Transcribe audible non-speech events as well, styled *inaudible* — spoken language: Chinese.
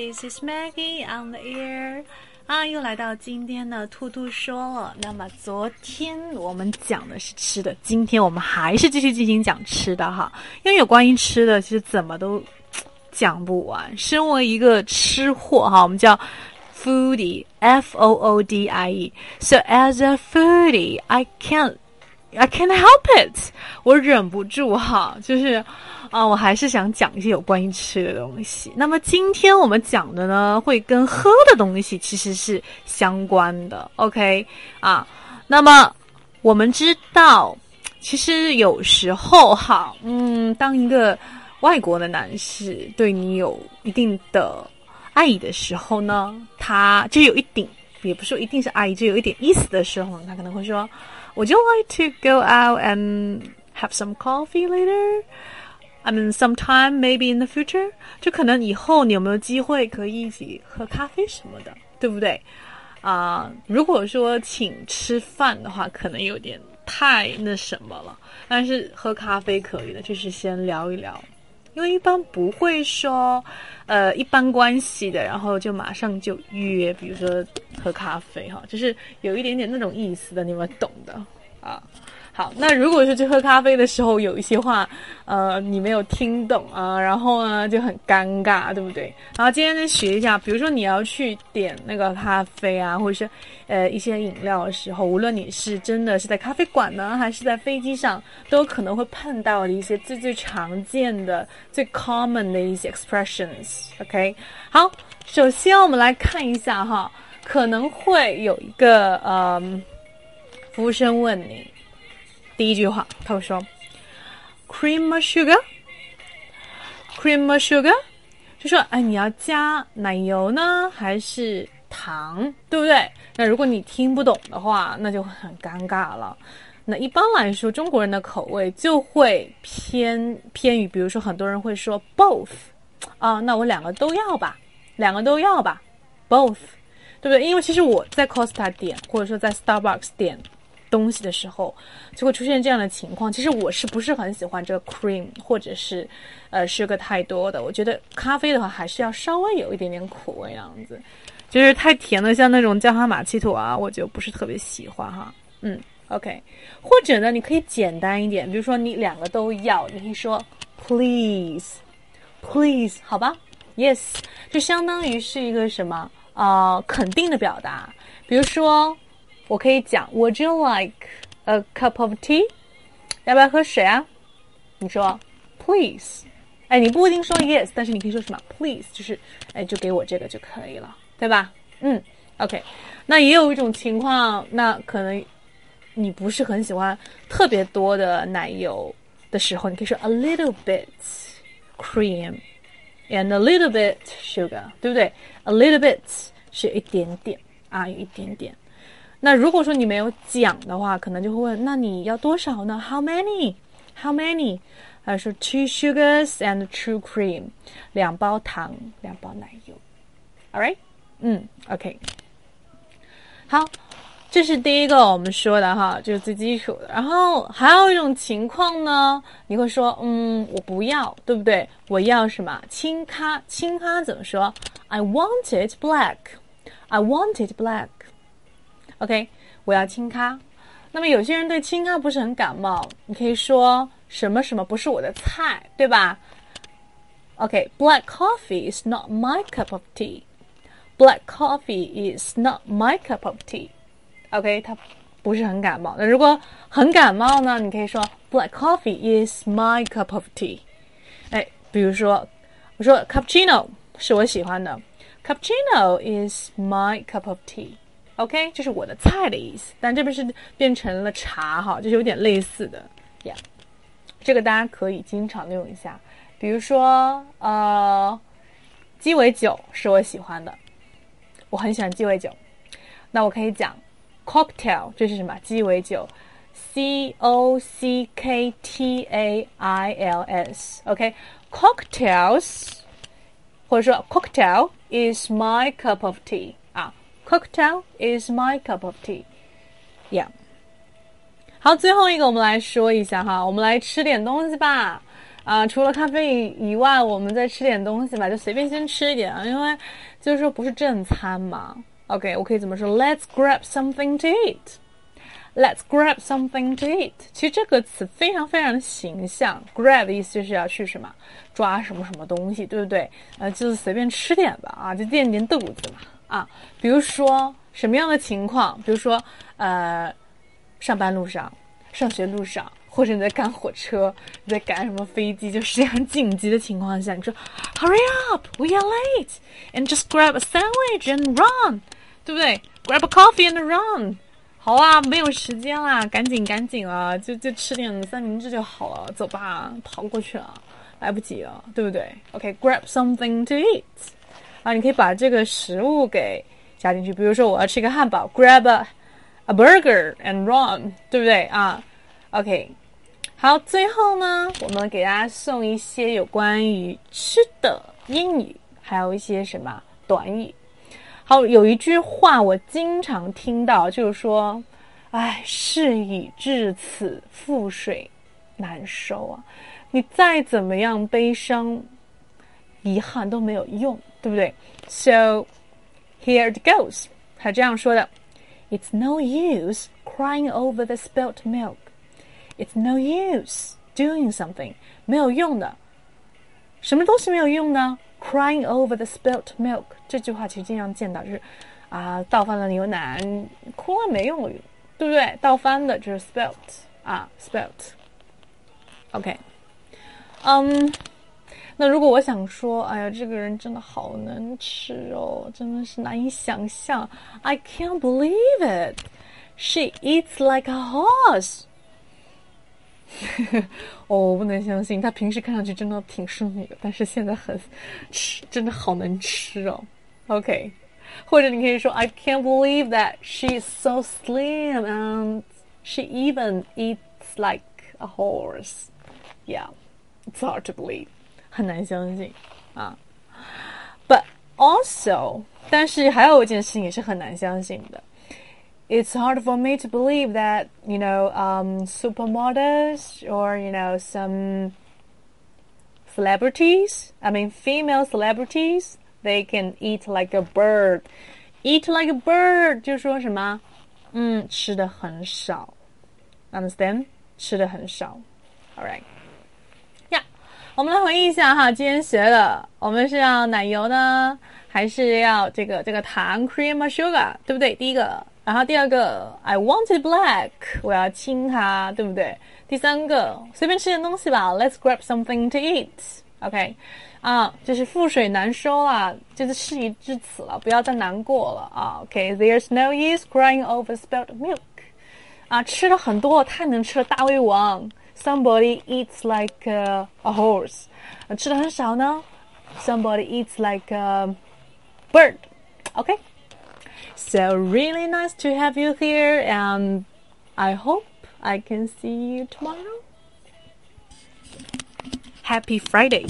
This is Maggie on the air. 啊，又来到今天的兔兔说了。那么昨天我们讲的是吃的，今天我们还是继续进行讲吃的哈。因为有关于吃的，其实怎么都讲不完。身为一个吃货哈，我们叫 foodie，f o o d i e。So as a foodie, I can't, I can't help it。我忍不住哈，就是。啊，我还是想讲一些有关于吃的东西。那么今天我们讲的呢，会跟喝的东西其实是相关的。OK，啊，那么我们知道，其实有时候哈，嗯，当一个外国的男士对你有一定的爱意的时候呢，他就有一点，也不说一定是爱意，就有一点意思的时候，他可能会说，Would you like to go out and have some coffee later？I mean, sometime maybe in the future，就可能以后你有没有机会可以一起喝咖啡什么的，对不对？啊，如果说请吃饭的话，可能有点太那什么了。但是喝咖啡可以的，就是先聊一聊，因为一般不会说，呃，一般关系的，然后就马上就约，比如说喝咖啡哈，就是有一点点那种意思的，你们懂的啊。好，那如果是去喝咖啡的时候有一些话，呃，你没有听懂啊，然后呢就很尴尬，对不对？然后今天呢学一下，比如说你要去点那个咖啡啊，或者是呃一些饮料的时候，无论你是真的是在咖啡馆呢，还是在飞机上，都可能会碰到的一些最最常见的、最 common 的一些 expressions。OK，好，首先我们来看一下哈，可能会有一个呃服务生问你。第一句话，他会说：“cream sugar？cream sugar？” 就说：“哎，你要加奶油呢，还是糖？对不对？”那如果你听不懂的话，那就很尴尬了。那一般来说，中国人的口味就会偏偏于，比如说很多人会说 “both”，啊，那我两个都要吧，两个都要吧，both，对不对？因为其实我在 Costa 点，或者说在 Starbucks 点。东西的时候，就会出现这样的情况。其实我是不是很喜欢这个 cream 或者是呃 sugar 太多的？我觉得咖啡的话还是要稍微有一点点苦味样子，就是太甜的，像那种焦哈玛奇朵啊，我就不是特别喜欢哈。嗯，OK，或者呢，你可以简单一点，比如说你两个都要，你可以说 please，please，好吧？Yes，就相当于是一个什么啊肯定的表达，比如说。我可以讲，Would you like a cup of tea？要不要喝水啊？你说，Please。哎，你不一定说 Yes，但是你可以说什么？Please，就是哎，就给我这个就可以了，对吧？嗯，OK。那也有一种情况，那可能你不是很喜欢特别多的奶油的时候，你可以说 A little bit cream and a little bit sugar，对不对？A little bit 是一点点啊，有一点点。那如果说你没有讲的话，可能就会问：那你要多少呢？How many? How many? 他说：Two sugars and two cream，两包糖，两包奶油。All right？嗯，OK。好，这是第一个我们说的哈，就是最基础的。然后还有一种情况呢，你会说：嗯，我不要，对不对？我要什么？青咖，青咖怎么说？I want it black. I want it black. OK，我要清咖。那么有些人对清咖不是很感冒，你可以说什么什么不是我的菜，对吧？OK，Black coffee is not my cup of tea. Black coffee is not my cup of tea. OK，他不是很感冒。那如果很感冒呢？你可以说 Black coffee is my cup of tea. 哎，比如说我说 Cappuccino 是我喜欢的，Cappuccino is my cup of tea. OK，这是我的菜的意思，但这边是变成了茶哈，就是有点类似的呀。这个大家可以经常用一下，比如说呃，鸡尾酒是我喜欢的，我很喜欢鸡尾酒，那我可以讲 cocktail，这是什么？鸡尾酒，C O C K T A I L S，OK，cocktails，或者说 cocktail is my cup of tea。Cocktail is my cup of tea. Yeah. 好，最后一个我们来说一下哈，我们来吃点东西吧。啊，除了咖啡以外，我们再吃点东西吧，就随便先吃一点啊，因为就是说不是正餐嘛。OK，我可以怎么说？Let's grab something to eat. Let's grab something to eat. 其实这个词非常非常的形象，grab 的意思就是要去什么抓什么什么东西，对不对？呃，就是随便吃点吧，啊，就垫垫肚子嘛，啊，比如说什么样的情况？比如说呃，上班路上、上学路上。或者你在赶火车，你在赶什么飞机，就是这样紧急的情况下，你说 Hurry up, we are late, and just grab a sandwich and run，对不对？Grab a coffee and run。好啊，没有时间啦，赶紧赶紧啊，就就吃点三明治就好了，走吧，跑过去了，来不及了，对不对？OK，grab something to eat。啊，你可以把这个食物给加进去，比如说我要吃一个汉堡，grab a a burger and run，对不对啊？OK。好，最后呢，我们给大家送一些有关于吃的英语，还有一些什么短语。好，有一句话我经常听到，就是说，哎，事已至此，覆水难收啊！你再怎么样悲伤、遗憾都没有用，对不对？So here it goes，他这样说的：It's no use crying over the spilt milk。It's no use doing something，没有用的，什么东西没有用呢？Crying over the spilt milk 这句话其实经常见到，就是啊，倒翻了牛奶，哭了没用，对不对？倒翻的就是 spilt 啊，spilt。OK，嗯，那如果我想说，哎呀，这个人真的好能吃哦，真的是难以想象。I can't believe it. She eats like a horse. *laughs* 哦，我不能相信，他平时看上去真的挺淑女的，但是现在很吃，真的好能吃哦。OK，或者你可以说，I can't believe that she's so slim and she even eats like a horse. Yeah, it's hard to believe，很难相信啊。But also，但是还有一件事情也是很难相信的。 it's hard for me to believe that you know um, supermodels or you know some celebrities i mean female celebrities they can eat like a bird eat like a bird 就说什么嗯吃的很少 understand 吃的很少 alright 呀我们来回忆一下哈今天学的我们是要奶油呢还是要这个这个糖 cream or sugar 对不对第一个 然后第二个，I wanted black，我要亲它，对不对？第三个，随便吃点东西吧，Let's grab something to eat，OK，啊，就是覆水难收了，就是事已至此了，不要再难过了啊，OK，There's no use crying over spilled milk，啊，吃了很多，太能吃了，大胃王，Somebody eats like a horse，吃的很少呢，Somebody eats like a bird，OK。 So really nice to have you here, and I hope I can see you tomorrow. Happy Friday!